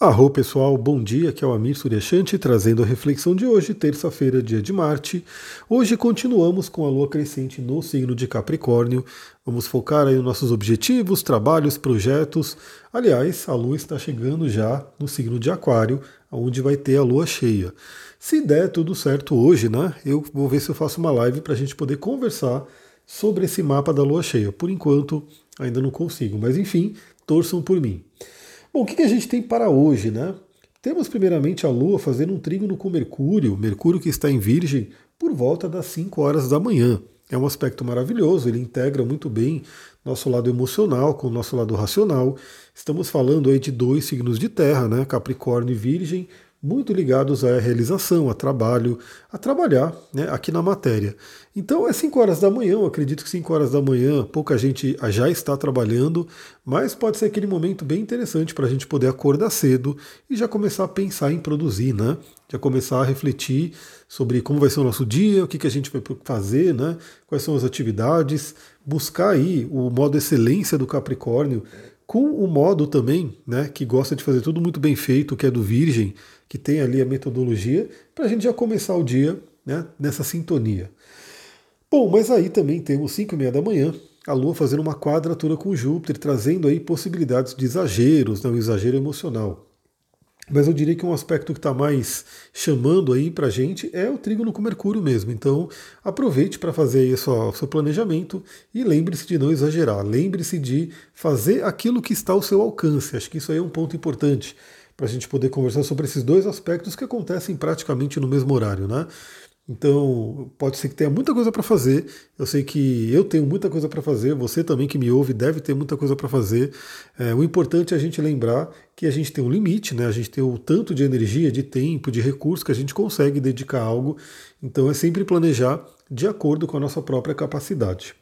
Arro pessoal, bom dia, aqui é o Amir Suryashanti trazendo a reflexão de hoje, terça-feira, dia de Marte. Hoje continuamos com a lua crescente no signo de Capricórnio. Vamos focar aí nos nossos objetivos, trabalhos, projetos. Aliás, a lua está chegando já no signo de Aquário, onde vai ter a lua cheia. Se der tudo certo hoje, né? Eu vou ver se eu faço uma live para a gente poder conversar sobre esse mapa da lua cheia. Por enquanto, ainda não consigo, mas enfim, torçam por mim. Bom, o que a gente tem para hoje, né? Temos primeiramente a Lua fazendo um trígono com Mercúrio, Mercúrio que está em Virgem, por volta das 5 horas da manhã. É um aspecto maravilhoso, ele integra muito bem nosso lado emocional com o nosso lado racional. Estamos falando aí de dois signos de terra, né? Capricórnio e Virgem, muito ligados à realização, a trabalho, a trabalhar né, aqui na matéria. Então é 5 horas da manhã, eu acredito que 5 horas da manhã pouca gente já está trabalhando, mas pode ser aquele momento bem interessante para a gente poder acordar cedo e já começar a pensar em produzir, né? Já começar a refletir sobre como vai ser o nosso dia, o que, que a gente vai fazer, né? Quais são as atividades, buscar aí o modo excelência do Capricórnio, com o modo também, né, que gosta de fazer tudo muito bem feito, que é do Virgem, que tem ali a metodologia, para a gente já começar o dia né, nessa sintonia. Bom, mas aí também temos 5 e meia da manhã, a Lua fazendo uma quadratura com Júpiter, trazendo aí possibilidades de exageros, né, um exagero emocional. Mas eu diria que um aspecto que está mais chamando aí para a gente é o trígono com Mercúrio mesmo. Então aproveite para fazer aí o seu, planejamento e lembre-se de não exagerar. Lembre-se de fazer aquilo que está ao seu alcance. Acho que isso aí é um ponto importante para a gente poder conversar sobre esses dois aspectos que acontecem praticamente no mesmo horário, né? Então, pode ser que tenha muita coisa para fazer. Eu sei que eu tenho muita coisa para fazer, você também que me ouve deve ter muita coisa para fazer. É, o importante é a gente lembrar que a gente tem um limite, né? A gente tem o tanto de energia, de tempo, de recurso que a gente consegue dedicar a algo. Então, é sempre planejar de acordo com a nossa própria capacidade.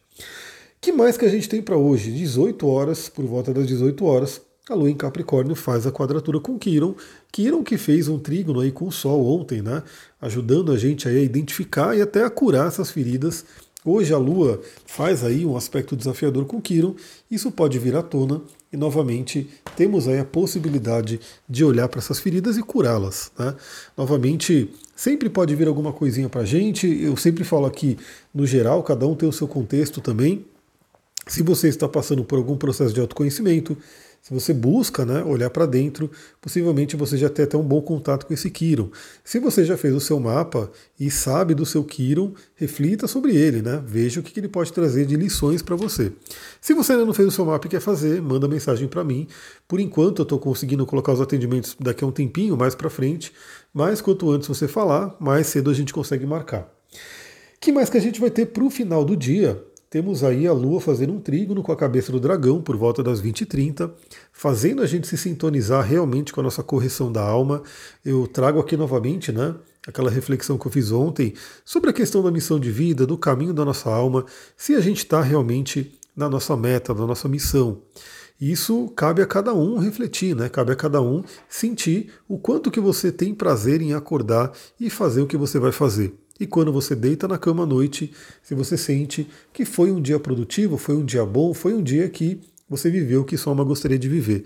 que mais que a gente tem para hoje? 18 horas, por volta das 18 horas, a Lua em Capricórnio faz a quadratura com Quiron, Quiron que fez um trígono aí com o Sol ontem, né? Ajudando a gente a identificar e até a curar essas feridas. Hoje a Lua faz aí um aspecto desafiador com Quiron, isso pode vir à tona e novamente temos aí a possibilidade de olhar para essas feridas e curá-las. Né? Novamente, sempre pode vir alguma coisinha para a gente, eu sempre falo aqui, no geral, cada um tem o seu contexto também. Se você está passando por algum processo de autoconhecimento, se você busca né, olhar para dentro, possivelmente você já tem até um bom contato com esse Kiron. Se você já fez o seu mapa e sabe do seu Kiron, reflita sobre ele, né? veja o que ele pode trazer de lições para você. Se você ainda não fez o seu mapa e quer fazer, manda mensagem para mim. Por enquanto eu estou conseguindo colocar os atendimentos daqui a um tempinho, mais para frente, mas quanto antes você falar, mais cedo a gente consegue marcar. que mais que a gente vai ter para o final do dia? Temos aí a Lua fazendo um trígono com a cabeça do dragão por volta das 20h30, fazendo a gente se sintonizar realmente com a nossa correção da alma. Eu trago aqui novamente, né? Aquela reflexão que eu fiz ontem sobre a questão da missão de vida, do caminho da nossa alma, se a gente está realmente na nossa meta, na nossa missão. Isso cabe a cada um refletir, né? Cabe a cada um sentir o quanto que você tem prazer em acordar e fazer o que você vai fazer. E quando você deita na cama à noite, se você sente que foi um dia produtivo, foi um dia bom, foi um dia que você viveu o que sua alma gostaria de viver.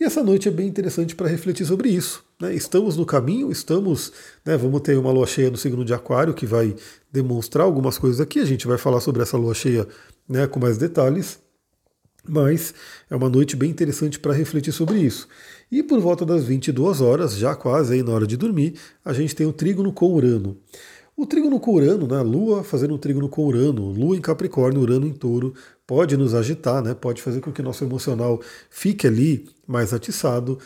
E essa noite é bem interessante para refletir sobre isso. Né? Estamos no caminho, estamos, né, vamos ter uma lua cheia no signo de Aquário que vai demonstrar algumas coisas aqui. A gente vai falar sobre essa lua cheia né, com mais detalhes, mas é uma noite bem interessante para refletir sobre isso. E por volta das 22 horas, já quase aí na hora de dormir, a gente tem o trígono com Urano. O trígono com Urano, né, Lua fazendo um trígono com Urano, Lua em Capricórnio, Urano em Touro, pode nos agitar, né, pode fazer com que o nosso emocional fique ali mais atiçado,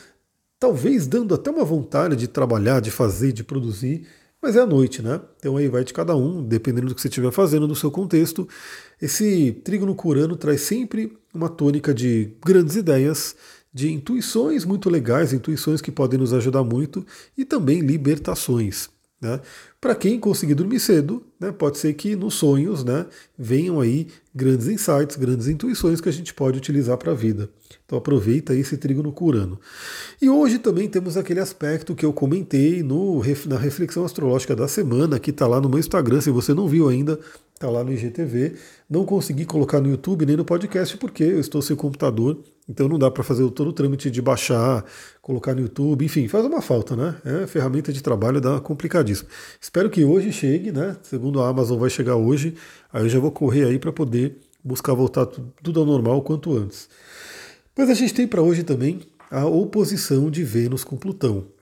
talvez dando até uma vontade de trabalhar, de fazer, de produzir, mas é à noite, né? Então aí vai de cada um, dependendo do que você estiver fazendo no seu contexto. Esse trígono com Urano traz sempre uma tônica de grandes ideias, de intuições muito legais, intuições que podem nos ajudar muito e também libertações. Né? Para quem conseguir dormir cedo, né, pode ser que nos sonhos né, venham aí grandes insights, grandes intuições que a gente pode utilizar para a vida. Então aproveita esse trigo no curano. E hoje também temos aquele aspecto que eu comentei no, na reflexão astrológica da semana, que está lá no meu Instagram. Se você não viu ainda, está lá no IGTV. Não consegui colocar no YouTube nem no podcast porque eu estou sem computador, então não dá para fazer todo o trâmite de baixar, colocar no YouTube, enfim, faz uma falta, né? É ferramenta de trabalho, dá complicadíssimo. Espero que hoje chegue, né? Segundo a Amazon vai chegar hoje, aí eu já vou correr aí para poder buscar voltar tudo ao normal quanto antes. Mas a gente tem para hoje também a oposição de Vênus com Plutão.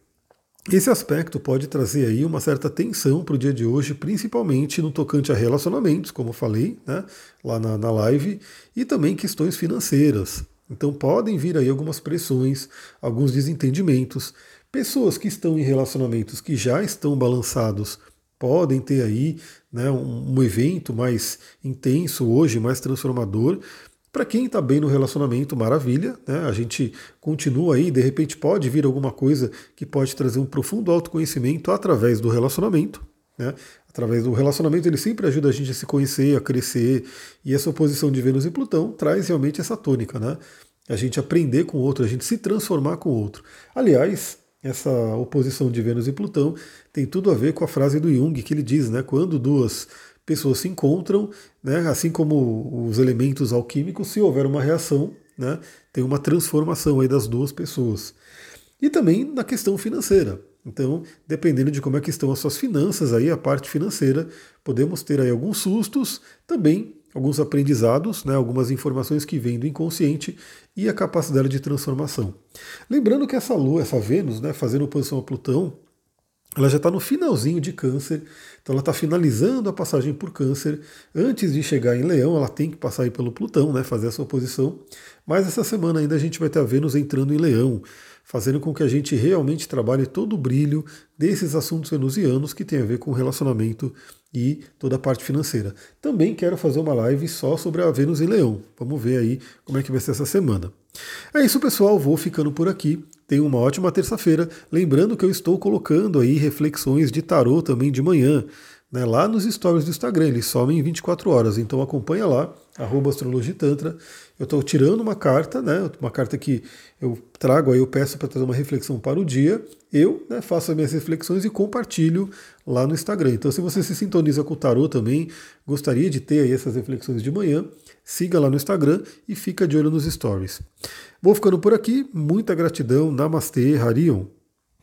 Esse aspecto pode trazer aí uma certa tensão para o dia de hoje, principalmente no tocante a relacionamentos, como falei né, lá na, na live, e também questões financeiras. Então podem vir aí algumas pressões, alguns desentendimentos. Pessoas que estão em relacionamentos que já estão balançados podem ter aí né, um, um evento mais intenso hoje, mais transformador, para quem está bem no relacionamento, maravilha, né? A gente continua aí, de repente pode vir alguma coisa que pode trazer um profundo autoconhecimento através do relacionamento, né? Através do relacionamento ele sempre ajuda a gente a se conhecer, a crescer, e essa oposição de Vênus e Plutão traz realmente essa tônica, né? A gente aprender com o outro, a gente se transformar com o outro. Aliás, essa oposição de Vênus e Plutão tem tudo a ver com a frase do Jung que ele diz, né? Quando duas pessoas se encontram, né, assim como os elementos alquímicos, se houver uma reação, né, tem uma transformação aí das duas pessoas. E também na questão financeira. Então, dependendo de como é que estão as suas finanças aí, a parte financeira, podemos ter aí alguns sustos, também alguns aprendizados, né, algumas informações que vêm do inconsciente e a capacidade de transformação. Lembrando que essa Lua, essa Vênus, né, fazendo oposição a Plutão, ela já está no finalzinho de câncer, então ela está finalizando a passagem por câncer. Antes de chegar em leão, ela tem que passar pelo Plutão, né, fazer essa oposição. Mas essa semana ainda a gente vai ter a Vênus entrando em leão, fazendo com que a gente realmente trabalhe todo o brilho desses assuntos venusianos que tem a ver com relacionamento e toda a parte financeira. Também quero fazer uma live só sobre a Vênus em leão. Vamos ver aí como é que vai ser essa semana. É isso, pessoal. Vou ficando por aqui. Tenha uma ótima terça-feira. Lembrando que eu estou colocando aí reflexões de tarô também de manhã, né, lá nos stories do Instagram. Eles somem em 24 horas, então acompanha lá, astrologitantra. Eu estou tirando uma carta, né, uma carta que eu trago aí, eu peço para trazer uma reflexão para o dia. Eu né, faço as minhas reflexões e compartilho lá no Instagram. Então, se você se sintoniza com o tarô também, gostaria de ter aí essas reflexões de manhã, siga lá no Instagram e fica de olho nos stories. Vou ficando por aqui. Muita gratidão. Namastê, Harion.